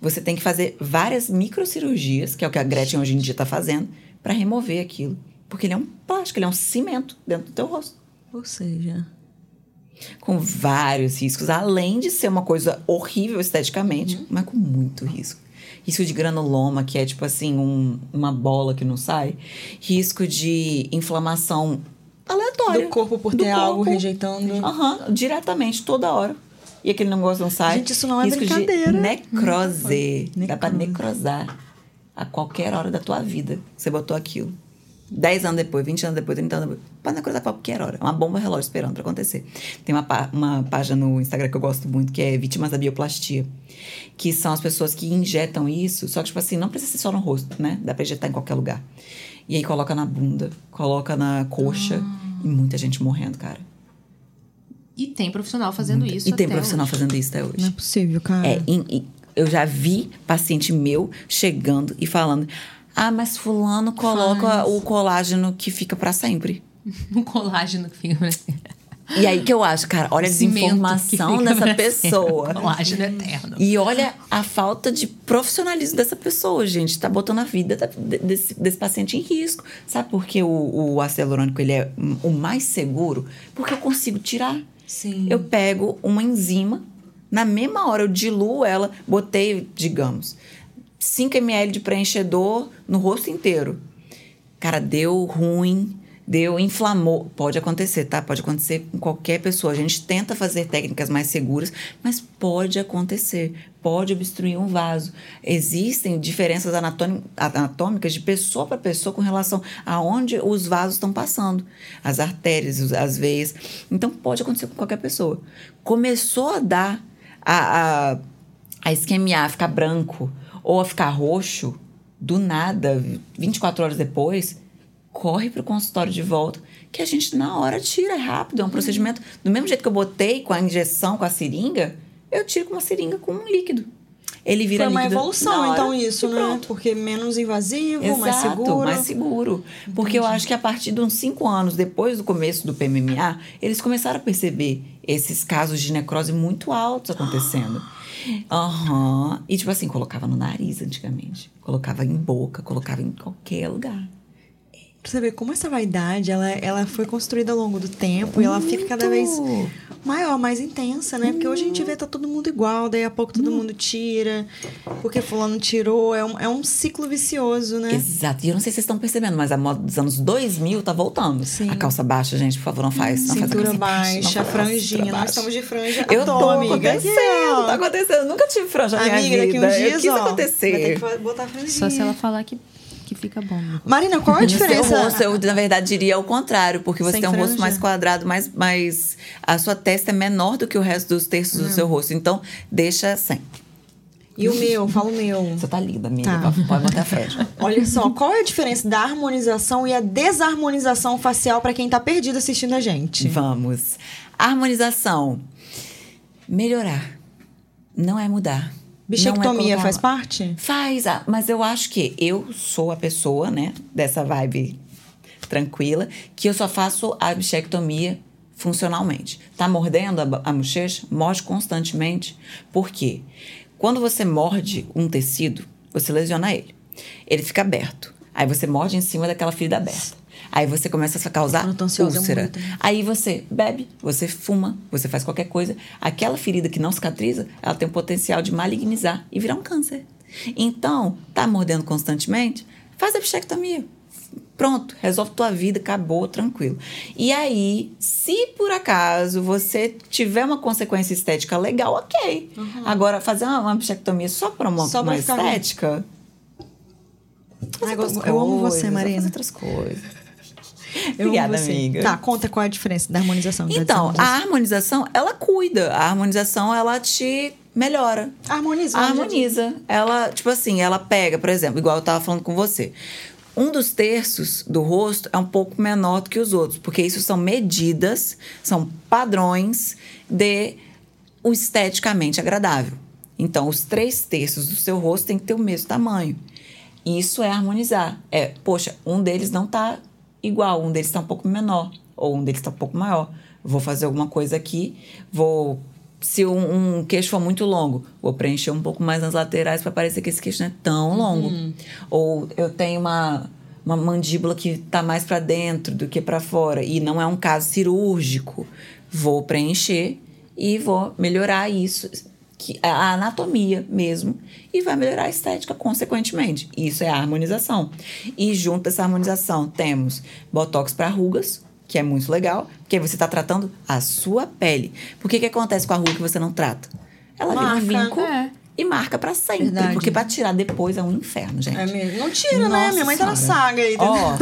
Você tem que fazer várias microcirurgias, que é o que a Gretchen hoje em dia está fazendo, para remover aquilo. Porque ele é um plástico, ele é um cimento dentro do teu rosto.
Ou seja,
Com vários riscos, além de ser uma coisa horrível esteticamente, mas com muito risco. Risco de granuloma, que é tipo assim, um- uma bola que não sai. Risco de inflamação aleatória.
do corpo por
Do
ter algo
corpo.
rejeitando.
Aham, diretamente, toda hora. E aquele negócio não sai.
Gente, isso não é
Risco
brincadeira.
De necrose.
Necrose.
Dá pra necrosar a qualquer hora da tua vida. Você botou aquilo. 10 anos depois, 20 anos depois, 30 anos depois. Pode necrosar a qualquer hora. É uma bomba relógio esperando pra acontecer. Tem uma, uma página no Instagram que eu gosto muito, que é Vítimas da Bioplastia. Que são as pessoas que injetam isso. Só que, tipo assim, não precisa ser só no rosto, né? Dá pra injetar em qualquer lugar. E aí coloca na bunda, coloca na coxa.
Ah.
E muita gente morrendo, cara.
E tem profissional fazendo isso.
E tem
até
profissional
hoje.
fazendo isso até hoje.
Não é possível, cara.
É, em- em- eu já vi paciente meu chegando e falando: Ah, mas fulano coloca
Faz.
o colágeno que fica pra sempre.
Um colágeno que fica assim.
E aí que eu acho, cara, olha a desinformação dessa
pra
pessoa.
sempre. Colágeno eterno.
E olha a falta de profissionalismo dessa pessoa, gente. Tá botando a vida da- de- desse, desse paciente em risco. Sabe por que o, o ácido hialurônico ele é o mais seguro? Porque eu consigo tirar.
Sim.
Eu pego uma enzima, na mesma hora eu diluo ela, botei, digamos, 5 ml de preenchedor no rosto inteiro. Cara, deu ruim, deu, inflamou. Pode acontecer, tá? Pode acontecer com qualquer pessoa. A gente tenta fazer técnicas mais seguras, mas pode acontecer. Pode obstruir um vaso. Existem diferenças anatômi- anatômicas de pessoa para pessoa com relação a onde os vasos estão passando, as artérias, as veias. Então pode acontecer com qualquer pessoa. Começou a dar a, a, a esquemiar, a ficar branco ou a ficar roxo, do nada, 24 horas depois, corre pro consultório de volta, que a gente na hora tira, é rápido, é um procedimento. Do mesmo jeito que eu botei com a injeção, com a seringa, eu tiro com uma seringa com um líquido. Ele vira
Foi uma evolução, então, isso, né?
pronto.
Porque menos invasivo,
Exato,
mais seguro.
mais seguro. Porque eu acho que a partir de uns cinco anos depois do começo do PMMA, eles começaram a perceber esses casos de necrose muito altos acontecendo. Aham. E, tipo assim, colocava no nariz antigamente. Colocava em boca, colocava em qualquer lugar.
Pra você ver como essa vaidade, ela, ela foi construída ao longo do tempo e ela fica cada vez
Muito.
maior, mais intensa, né? Porque hoje a gente vê tá todo mundo igual, daí a pouco todo mundo tira, porque fulano tirou. É um, é um ciclo vicioso, né?
Exato. E eu não sei se vocês estão percebendo, mas a moda dos anos 2000 tá voltando.
Sim.
A calça baixa, gente, por favor, não faz. Não faz a
Cintura
calça
baixa,
não faz a
franjinha.
cintura
Nós
baixa.
estamos de franja.
Eu tô
toa, amiga.
acontecendo, tá acontecendo. Eu nunca tive franja na minha
Amiga, daqui
vida.
uns dias,
eu quis
ó,
acontecer.
vai ter que botar a franjinha.
Só se ela falar que fica bom.
Marina, qual a
No seu
diferença?
rosto, eu, na verdade, diria o contrário, porque você
Sem
tem um rosto
franja.
mais quadrado, mais, mais. A sua testa é menor do que o resto dos terços
Hum.
do seu rosto. Então, deixa sem.
E o meu, fala o meu.
Você tá linda, amiga.
Tá.
Pode- botar franja.
Olha só, qual é a diferença da harmonização e a desarmonização facial pra quem tá perdido assistindo a gente?
Vamos. Harmonização. Melhorar. Não é mudar.
Bichectomia
colocar
faz parte?
Faz, ah, mas eu acho que eu sou a pessoa, né, dessa vibe tranquila, que eu só faço a bichectomia funcionalmente. Tá mordendo a, a bochecha? Morde constantemente. Por quê? Quando você morde um tecido, você lesiona ele. Ele fica aberto. Aí você morde em cima daquela ferida aberta. Aí você começa a causar úlcera.
morro também.
Aí você bebe, você fuma, você faz qualquer coisa. Aquela ferida que não cicatriza, ela tem o potencial de malignizar e virar um câncer. Então, tá mordendo constantemente? Faz a bichectomia. Pronto, resolve tua vida, acabou, tranquilo. E aí, se por acaso você tiver uma consequência estética legal, ok. Agora, fazer uma, uma bichectomia só para uma,
Só
uma estética.
Eu, eu amo você, Marina.
outras coisas.
Eu
Obrigada, amiga.
Tá, conta qual é a diferença da harmonização. da
Então, a harmonização, ela cuida. A harmonização, ela te melhora.
Harmoniza.
Harmoniza. Ela, tipo assim, ela pega, por exemplo, igual eu tava falando com você. Um dos terços do rosto é um pouco menor do que os outros, porque isso são medidas, são padrões de o esteticamente agradável. Então, os três terços do seu rosto tem que ter o mesmo tamanho. Isso é harmonizar. É, poxa, um deles não tá igual, um deles tá um pouco menor, ou um deles tá um pouco maior. Vou fazer alguma coisa aqui, vou. Se um, um queixo for muito longo, vou preencher um pouco mais nas laterais para parecer que esse queixo não é tão longo. Ou eu tenho uma, uma mandíbula que tá mais para dentro do que para fora e não é um caso cirúrgico. Vou preencher e vou melhorar isso que a anatomia mesmo e vai melhorar a estética consequentemente. Isso é a harmonização. E junto dessa harmonização temos botox para rugas, que é muito legal, porque você está tratando a sua pele. Por que que acontece com a ruga que você não trata? Ela
Marca.
vira um vinco
É.
e marca para sempre,
Verdade.
porque para tirar depois é um inferno, gente.
É mesmo. Não tira, né?
Nossa
Minha mãe tá na saga aí.
Ó,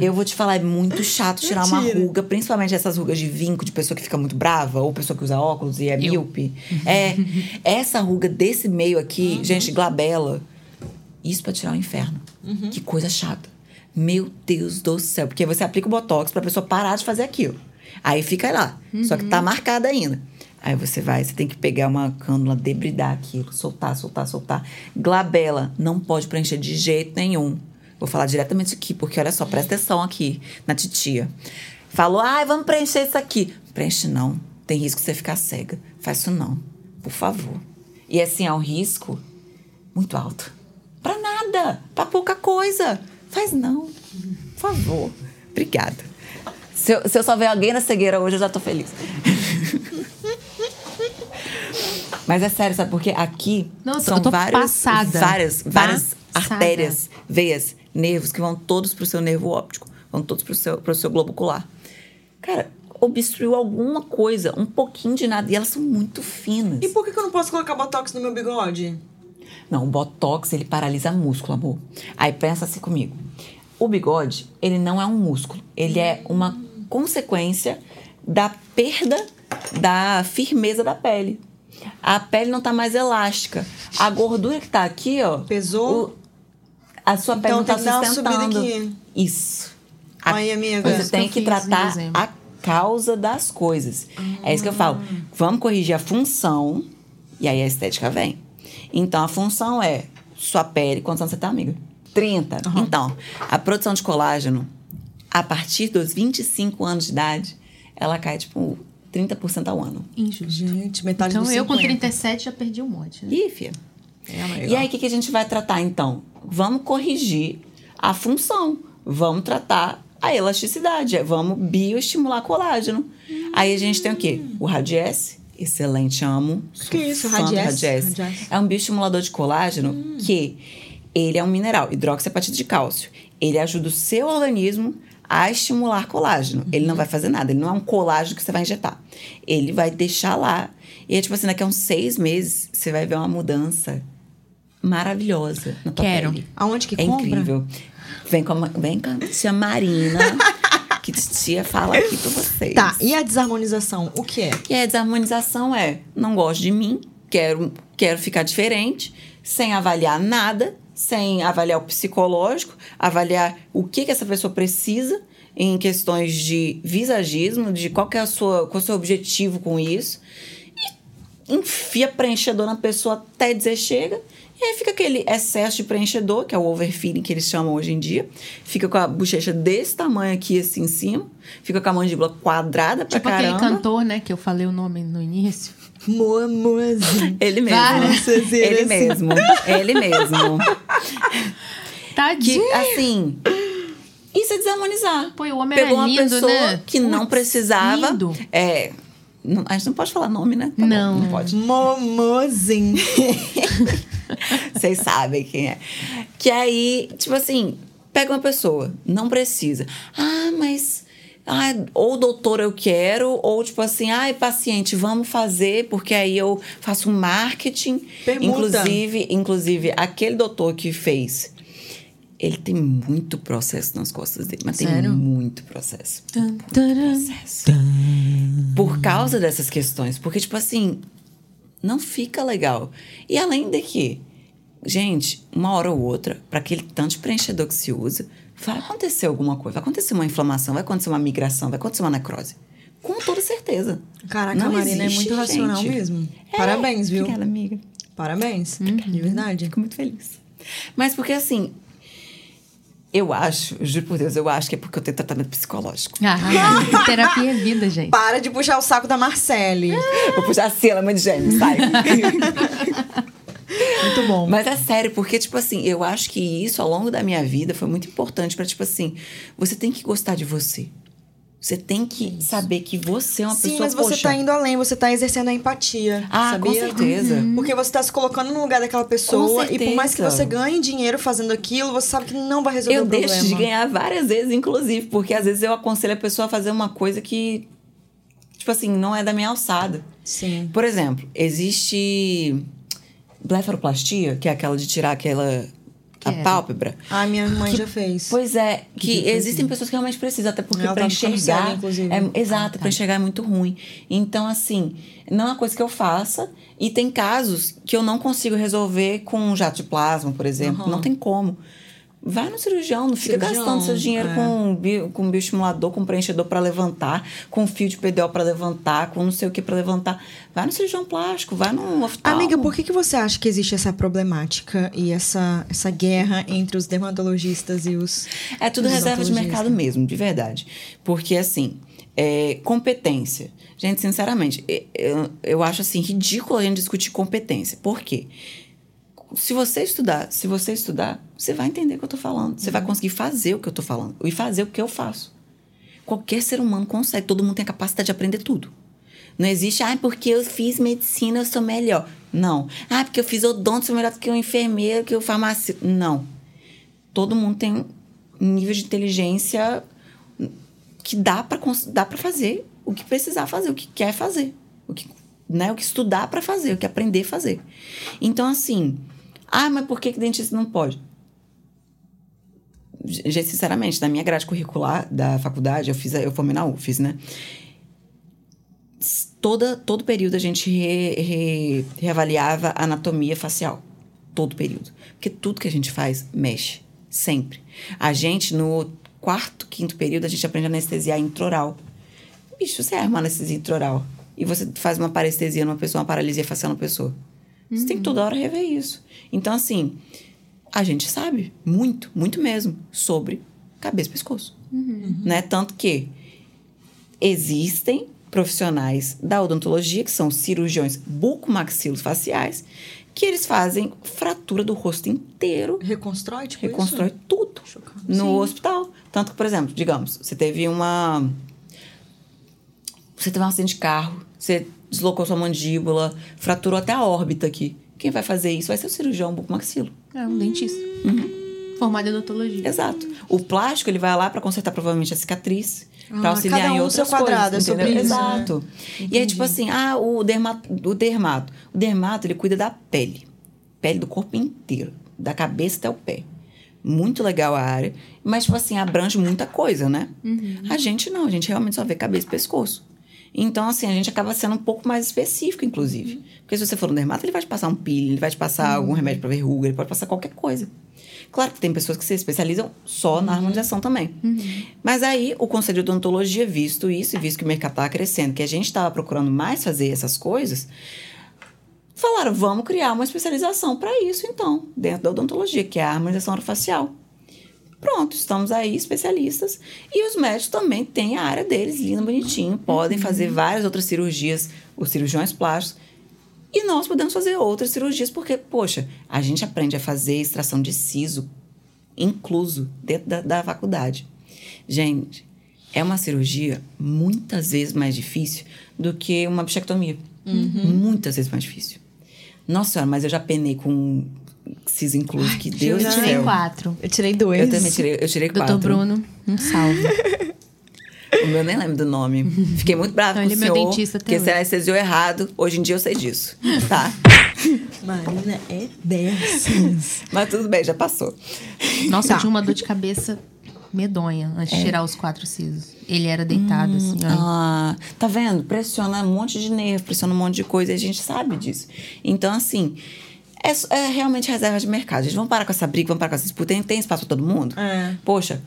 eu vou te falar, é muito chato tirar uma ruga, principalmente essas rugas de vinco, de pessoa que fica muito brava, ou pessoa que usa óculos e é míope. É, essa ruga desse meio aqui,
Uhum.
gente, glabela. Isso pra tirar o inferno.
Uhum.
Que coisa chata. Meu Deus do céu. Porque você aplica o botox pra pessoa parar de fazer aquilo. Aí fica lá. Só que tá
Uhum.
marcada ainda. Aí você vai, você tem que pegar uma cânula, debridar aquilo, soltar, soltar, soltar. Glabela, não pode preencher de jeito nenhum. Vou falar diretamente aqui, porque olha só, presta atenção aqui na titia. Falou, ai, vamos preencher isso aqui. Preenche não. Tem risco de você ficar cega. Faz isso não. Por favor. E assim, é um risco muito alto. Pra nada. Pra pouca coisa. Faz não. Por favor. Obrigada. Se eu, se eu só ver alguém na cegueira hoje, eu já tô feliz. Mas é sério, sabe? Porque aqui
Nossa,
são várias,
passada.
várias, várias
Passada.
artérias, veias, nervos que vão todos pro seu nervo óptico, vão todos pro seu, pro seu globo ocular. Cara, obstruiu alguma coisa, um pouquinho de nada, e elas são muito finas.
E por que que eu não posso colocar botox no meu bigode?
Não, o botox, ele paralisa músculo, amor. Aí pensa assim comigo. O bigode, ele não é um músculo. Ele é uma consequência da perda da firmeza da pele. A pele não tá mais elástica. A gordura que tá aqui, ó.
Pesou?
o- a sua pele
Então
não tá
tem que dar uma subida
sustentando.
aqui.
Isso. A-
Aí, amiga.
Você tem
que
que tratar a causa das coisas. É isso que eu falo. Vamos corrigir a função e aí a estética vem. Então, a função é sua pele. Quantos anos você tá, amiga? 30. Então, a produção de colágeno, a partir dos 25 anos de idade, ela cai, tipo, 30% ao ano.
Injusto.
Gente, metade
Então
do
eu com
50.
37 já perdi um monte, né?
Ih, filha.
É.
E aí, o que, que a gente vai tratar, então? Vamos corrigir a função. Vamos tratar a elasticidade. Vamos bioestimular colágeno. Aí a gente tem o quê? O Radiesse. Excelente, amo. Sou
Que isso, Radiesse?
Radiesse. É um bioestimulador de colágeno que ele é um mineral, hidroxiapatite de cálcio. Ele ajuda o seu organismo a estimular colágeno. Ele não vai fazer nada, ele não é um colágeno que você vai injetar. Ele vai deixar lá. E é tipo assim, daqui a uns seis meses, você vai ver uma mudança maravilhosa na tua
Quero.
pele.
Aonde que
é
compra?
incrível. Vem com, a, vem com a tia Marina, que tia fala aqui pra vocês.
Tá, e a desarmonização? O que é?
E a desarmonização é: não gosto de mim, quero, quero ficar diferente, sem avaliar nada, sem avaliar o psicológico, avaliar o que, que essa pessoa precisa em questões de visagismo, de qual é a sua, qual é o seu objetivo com isso. E enfia preenchedor na pessoa até dizer chega. E aí fica aquele excesso de preenchedor, que é o overfilling que eles chamam hoje em dia. Fica com a bochecha desse tamanho aqui, assim, em cima. Fica com a mandíbula quadrada pra
Tipo
caramba.
aquele cantor, né, que eu falei o nome no início.
Moa, moazinho.
Ele mesmo. Ele
assim.
mesmo. Ele mesmo. Que,
Tadinho.
assim... Isso é desarmonizar.
Pô, o homem
Pegou
era
uma
lindo,
pessoa
né?
que não precisava.
lindo.
É. não- a gente não pode falar nome, né? Tá bom,
Não.
não pode.
Momozinho.
Vocês sabem quem é. Que aí, tipo assim, pega uma pessoa, não precisa. Ah, mas. Ah, ou doutor eu quero, ou tipo assim, ai, paciente, vamos fazer, porque aí eu faço marketing.
Permuta.
Inclusive, inclusive, aquele doutor que fez, ele tem muito processo nas costas dele, mas
Sério?
tem muito processo.
Tum, taram.
processo. Por causa dessas questões. Porque, tipo assim, não fica legal. E além de que, gente, uma hora ou outra, para aquele tanto de preenchedor que se usa, vai acontecer alguma coisa. Vai acontecer uma inflamação, vai acontecer uma migração, vai acontecer uma necrose. Com toda certeza.
Caraca,
Não
a Marina
existe,
é muito racional
gente.
mesmo.
É,
Parabéns, viu?
Obrigada, amiga.
Parabéns.
Uhum.
De verdade.
Fico muito feliz. Mas porque assim, eu acho, juro por Deus, eu acho que é porque eu tenho tratamento psicológico.
Ah, terapia é vida, gente.
Para de puxar o saco da Marcele.
Vou puxar ela é mãe de gêmeos, sai.
Muito bom.
Mas é sério, porque, tipo assim, eu acho que isso ao longo da minha vida foi muito importante pra, tipo assim, você tem que gostar de você. Você tem que saber que você é uma
Sim,
pessoa
mas você
poxa,
tá indo além, você tá exercendo a empatia.
Ah,
sabia?
com certeza.
Porque você tá se colocando no lugar daquela pessoa e por mais que você ganhe dinheiro fazendo aquilo, você sabe que não vai resolver
Eu
o problema.
deixo de ganhar várias vezes, inclusive, porque às vezes eu aconselho a pessoa a fazer uma coisa que, tipo assim, não é da minha alçada.
Sim.
Por exemplo, existe blefaroplastia, que é aquela de tirar aquela a pálpebra.
Ah, minha mãe já fez.
Pois é, que
que
existem pessoas que realmente precisam, até porque para
tá
enxergar.
inclusive.
é, exato,
Ah,
para enxergar é muito ruim. Então, assim, não é uma coisa que eu faça. E tem casos que eu não consigo resolver com um jato de plasma, por exemplo.
Aham.
Não tem como. Vai no cirurgião, não fica
Cirurgião,
gastando seu dinheiro
é.
com, bio, com bioestimulador, com preenchedor para levantar, com fio de PDO para levantar, com não sei o que para levantar. Vai no cirurgião plástico, vai no oftalmo.
Amiga, por que, que você acha que existe essa problemática e essa, essa guerra entre os dermatologistas e os.
É tudo
os
reserva de mercado mesmo, de verdade. Porque, assim, é, competência. Gente, sinceramente, eu, eu acho, assim, ridículo a gente discutir competência. Por quê? Se você estudar, se você estudar, você vai entender o que eu tô falando. Você vai conseguir fazer o que eu tô falando. E fazer o que eu faço. Qualquer ser humano consegue. Todo mundo tem a capacidade de aprender tudo. Não existe, ah, porque eu fiz medicina, eu sou melhor. Não. Ah, porque eu fiz odonto, sou melhor do que o enfermeiro, que o farmacêutico. Não. Todo mundo tem um nível de inteligência que dá para dá para fazer o que precisar fazer, o que quer fazer, o que, né, o que estudar para fazer, o que aprender a fazer. Então assim, ah, mas por que que dentista não pode? Gente, sinceramente, na minha grade curricular da faculdade, eu fiz, eu formei na UFES, né? Toda, todo período a gente re- re- reavaliava anatomia facial. Todo período. Porque tudo que a gente faz mexe. Sempre. A gente, no quarto, quinto período, a gente aprende a anestesiar intraoral. Bicho, você uma anestesia intraoral. E você faz uma parestesia numa pessoa, uma paralisia facial numa pessoa. Você tem que toda hora rever isso. Então, assim, a gente sabe muito, muito mesmo, sobre cabeça e pescoço. Né? Tanto que existem profissionais da odontologia, que são cirurgiões bucomaxilofaciais, que eles fazem fratura do rosto inteiro,
Reconstrói, tipo
reconstrói
isso?
tudo
Chocante.
no
Sim.
hospital. Tanto que, por exemplo, digamos, você teve uma. Você teve um acidente de carro, você deslocou sua mandíbula, fraturou até a órbita aqui. Quem vai fazer isso vai ser o cirurgião bucomaxilo.
É um dentista.
Uhum.
Formado em odontologia.
Exato. O plástico, ele vai lá para consertar provavelmente a cicatriz,
Ah,
para auxiliar
cada um
em
o
outras
seu quadrado,
coisas,
é
entendeu?
isso, né?
Exato. E aí tipo assim, ah, o dermato, o dermato. O dermato, ele cuida da pele. Pele do corpo inteiro, da cabeça até o pé. Muito legal a área, mas tipo assim, abrange muita coisa, né? A gente não, a gente realmente só vê cabeça e pescoço. Então, assim, a gente acaba sendo um pouco mais específico, inclusive. Porque se você for um dermato, ele vai te passar um peeling, ele vai te passar algum remédio para verruga, ele pode passar qualquer coisa. Claro que tem pessoas que se especializam só na harmonização também. Mas aí, o Conselho de Odontologia, visto isso e visto que o mercado estava crescendo, que a gente estava procurando mais fazer essas coisas, Falaram, vamos criar uma especialização para isso, então, dentro da odontologia, que é a harmonização orofacial. Pronto, estamos aí, especialistas. E os médicos também têm a área deles, lindo, bonitinho. Podem fazer várias outras cirurgias, os cirurgiões plásticos. E nós podemos fazer outras cirurgias, porque, poxa, a gente aprende a fazer extração de siso incluso dentro da, da faculdade. Gente, é uma cirurgia muitas vezes mais difícil do que uma bichectomia. Muitas vezes mais difícil. Nossa senhora, mas eu já penei com siso incluso, que Deus
Eu tirei quatro.
Eu tirei dois.
Eu também tirei, eu tirei quatro.
Doutor Bruno, um salve.
O meu eu nem lembro do nome. Fiquei muito brava
Não,
com
ele
o
é meu
senhor,
dentista até
porque
hoje.
você anestesiou errado. Hoje em dia eu sei disso, tá?
Marina é dessas.
Mas tudo bem, já passou.
Nossa,
Tá.
eu tinha uma dor de cabeça medonha antes
É.
de tirar os quatro sisos. Ele era deitado, assim, ó.
Ah, tá vendo? Pressiona um monte de nervo, pressiona um monte de coisa e a gente sabe disso. Então, assim, é, é realmente reserva de mercado. Gente, vamos parar com essa briga, vamos parar com essa disputa. Tem, tem espaço pra todo mundo?
É.
Poxa.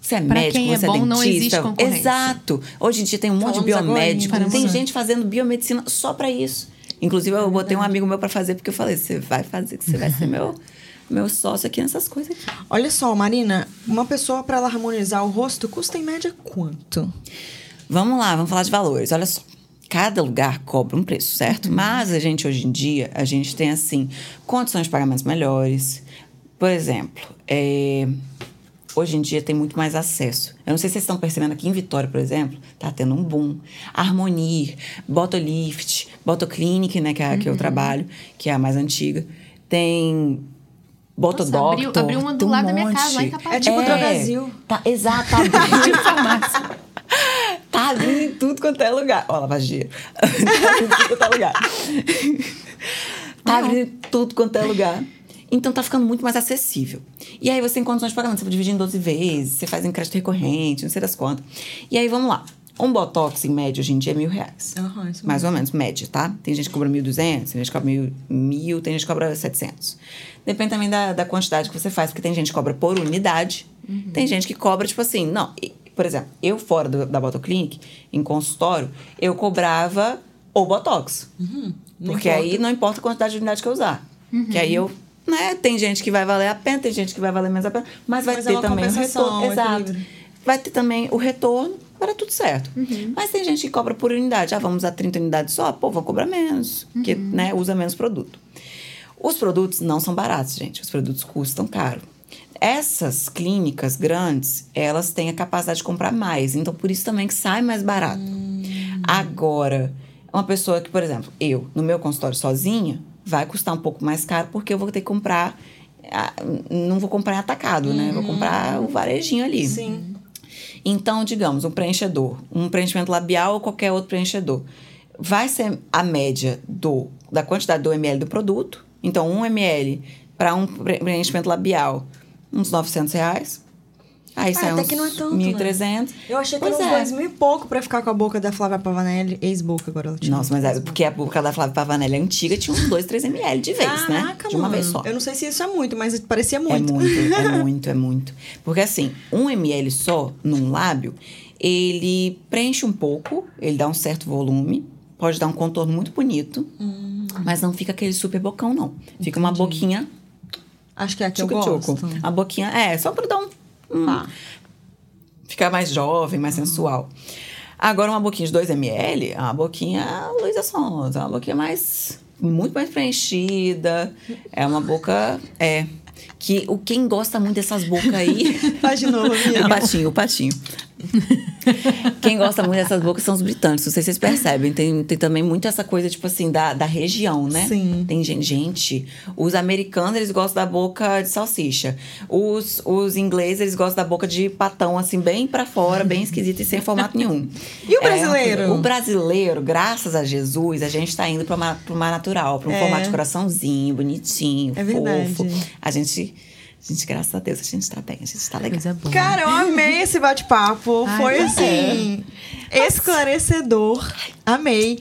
Você é
Pra
médico,
quem é
você é,
bom,
dentista.
não existe concorrência.
Exato. Hoje em dia tem um monte
Falamos
de biomédico.
agora,
Tem gente fazendo biomedicina só pra isso. Inclusive, eu botei um amigo meu pra fazer, porque eu falei: você vai fazer, que você vai ser meu, meu sócio aqui nessas coisas aqui.
Olha só, Marina, uma pessoa pra ela harmonizar o rosto custa em média quanto?
Vamos lá, vamos falar de valores. Olha só. Cada lugar cobra um preço, certo? Mas a gente, hoje em dia, a gente tem, assim, condições de pagamentos melhores. Por exemplo, é, hoje em dia tem muito mais acesso. Eu não sei se vocês estão percebendo aqui em Vitória, por exemplo, tá tendo um boom. Harmonir, Botolift, Botoclinic, né, que é a que eu trabalho, que é a mais antiga. Tem Botodoctor.
abriu- abriu uma do
um
lado da minha
monte.
casa, lá em Caparica.
É tipo Drogazil.
Tá, exato, tá abrindo. Tá abrindo em tudo quanto é lugar. Ó, lavagem. Tá abrindo em tudo quanto é lugar. Tá abrindo em tudo quanto é lugar. Então tá ficando muito mais acessível. E aí você tem condições de pagamento. Você dividir em 12 vezes, você faz em crédito recorrente, não sei das quantas. E aí vamos lá. Um Botox, em média, hoje em dia é mil reais.
Isso
Mais ou menos, média, tá? Tem gente que cobra 1.200, tem gente que cobra mil, mil, tem gente que cobra 700. Depende também da, da quantidade que você faz, porque tem gente que cobra por unidade, tem gente que cobra, tipo assim, não. Por exemplo, eu fora do, da Botoclinic, em consultório, eu cobrava o Botox. porque aí não importa a quantidade de unidade que eu usar. Que aí eu. Né, tem gente que vai valer a pena, tem gente que vai valer menos a pena, mas vai
Mas é
ter
uma
também o retorno. Exato.
equilíbrio.
Vai ter também o retorno, para tudo certo. Mas tem gente que cobra por unidade. Ah, vamos usar 30 unidades só? Pô, vou cobrar menos, porque né, usa menos produto. Os produtos não são baratos, gente. Os produtos custam caro. Essas clínicas grandes, elas têm a capacidade de comprar mais. Então, por isso também que sai mais barato. Agora, uma pessoa que, por exemplo, eu, no meu consultório sozinha, vai custar um pouco mais caro porque eu vou ter que comprar. Não vou comprar em atacado, né? Vou comprar o varejinho ali.
Sim.
Então, digamos, um preenchedor, um preenchimento labial ou qualquer outro preenchedor, vai ser a média do, da quantidade do ml do produto. Então, um ml para um pre- preenchimento labial, uns 900 reais. Aí
Ah,
sai
até
uns
que não é tanto, né?
1.300.
Eu achei que
Pois
era uns
é.
dois mil e pouco pra ficar com a boca da Flávia Pavanelli, ex-boca agora ela tinha.
Nossa, mas é porque a boca da Flávia Pavanelli é antiga, tinha uns 2, 3 ml de vez, né?
Caraca,
De uma
mano.
vez só.
Eu não sei se isso é muito, mas parecia muito.
É muito, é muito, é muito. Porque assim, um ml só num lábio, ele preenche um pouco, ele dá um certo volume, pode dar um contorno muito bonito, mas não fica aquele super bocão, não. Fica uma boquinha
Acho que é a que eu
tchucu-tchucu.
gosto.
A boquinha, é, só pra dar um. um
Tá.
Ficar mais jovem, mais sensual. Agora, uma boquinha de 2 ml, é uma boquinha Luísa Sonza, é uma boquinha mais. muito mais preenchida. É uma boca. É. Que o quem gosta muito dessas bocas aí.
Faz de novo,
o patinho, o patinho. Quem gosta muito dessas bocas são os britânicos, não sei se vocês percebem. Tem, tem também muito essa coisa, tipo assim, da, da região, né?
Sim.
Tem gente, gente, os americanos, eles gostam da boca de salsicha. Os, os ingleses, eles gostam da boca de patão, assim, bem pra fora, bem esquisito e sem formato nenhum.
E o
É
brasileiro?
coisa- o brasileiro, graças a Jesus, a gente tá indo pra uma, pra uma natural, pra um
É.
formato de coraçãozinho, bonitinho,
É verdade.
fofo. A gente, gente, graças a Deus, a gente tá bem, a gente tá legal.
Coisa boa.
Cara, eu amei esse bate-papo. Foi assim. Esclarecedor. Amei.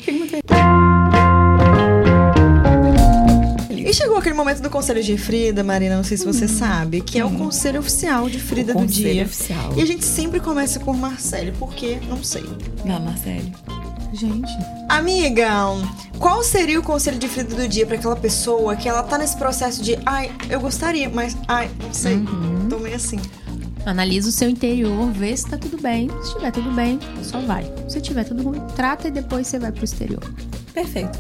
E chegou aquele momento do conselho de Frida, Marina, não sei se você sabe, que é o conselho oficial de Frida
Hum. O
do
conselho
dia.
oficial.
E a gente sempre começa com Marcele, por quê? Não sei.
Não, Marcelo.
Gente.
Amiga, qual seria o conselho de Frida do dia pra aquela pessoa que ela tá nesse processo de ai, eu gostaria, mas ai, não sei,
Uhum.
tô meio assim.
Analisa o seu interior, vê se tá tudo bem. Se estiver tudo bem, só vai. Se tiver tudo ruim, trata e depois você vai pro exterior.
Perfeito.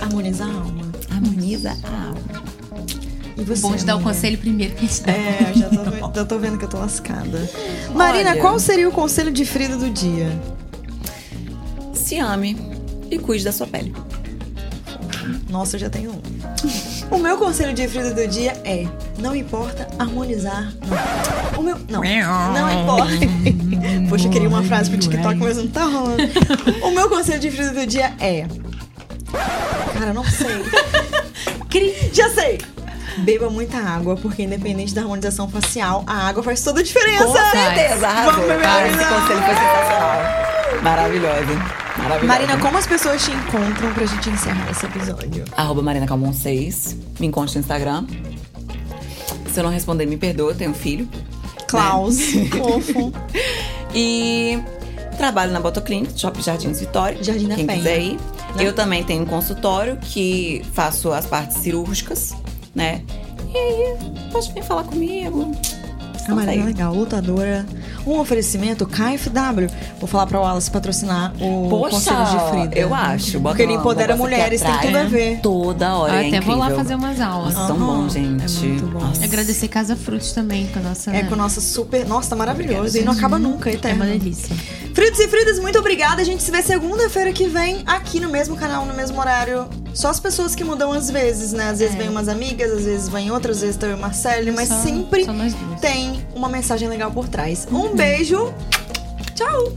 Harmonizar a alma.
Harmoniza a alma.
E você?
Bom de dar o conselho primeiro que a gente dá.
É, já tô, já tô vendo que eu tô lascada. Marina,
Olha.
qual seria o conselho de Frida do dia?
Se ame e cuide da sua pele.
Nossa, eu já tenho um. O meu conselho de Frida do dia é: não importa harmonizar. Não. O meu. Não. Não importa. Poxa, eu queria uma frase pro TikTok, mas não tá rolando. O meu conselho de Frida do dia é. Cara, não sei. Já sei! Beba muita água, porque independente da harmonização facial, a água faz toda a diferença.
Com certeza, arrasou.
Vamos beber
esse conselho foi sensacional. Maravilhosa.
Marina, como as pessoas te encontram pra gente encerrar esse episódio?
Arroba Marina Calmon 6. Me encontre no Instagram. Se eu não responder, me perdoa, eu tenho um filho.
Klaus, fofo.
E trabalho na Botoclinic, Shopping Jardins Vitória.
Jardim da
Quem
Penha.
quiser ir.
Né?
Eu também tenho um consultório que faço as partes cirúrgicas, né? E aí, pode vir falar comigo.
A Marina é legal, lutadora. Um oferecimento KFW. Vou falar pra Wallace patrocinar o
Poxa,
Conselho de Frida.
eu acho. Bota
Porque ele empodera mulheres, tem tudo a ver.
Toda hora,
Eu
é
até vou lá
incrível.
fazer umas aulas.
Nossa, tão
Aham,
bom, gente.
é muito bom.
Nossa.
Agradecer Casa Frutos também, com a nossa.
É com nossa super. Nossa, tá maravilhoso. E não acaba nunca, é
É
eterno.
uma delícia.
Fritos e Fridas, muito obrigada. A gente se vê segunda-feira que vem aqui no mesmo canal, no mesmo horário. Só as pessoas que mudam às vezes, né? Às vezes
É.
vem umas amigas, às vezes vem outras, às vezes tem eu e Marcele, mas
Só-
sempre
só
tem uma mensagem legal por trás. Um beijo. Tchau.